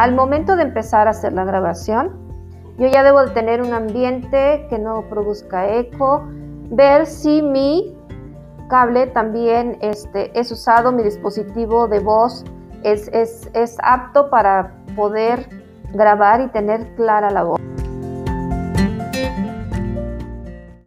al momento de empezar a hacer la grabación, yo ya debo de tener un ambiente que no produzca eco, ver si mi cable también este, es usado, mi dispositivo de voz es, es, es apto para poder grabar y tener clara la voz.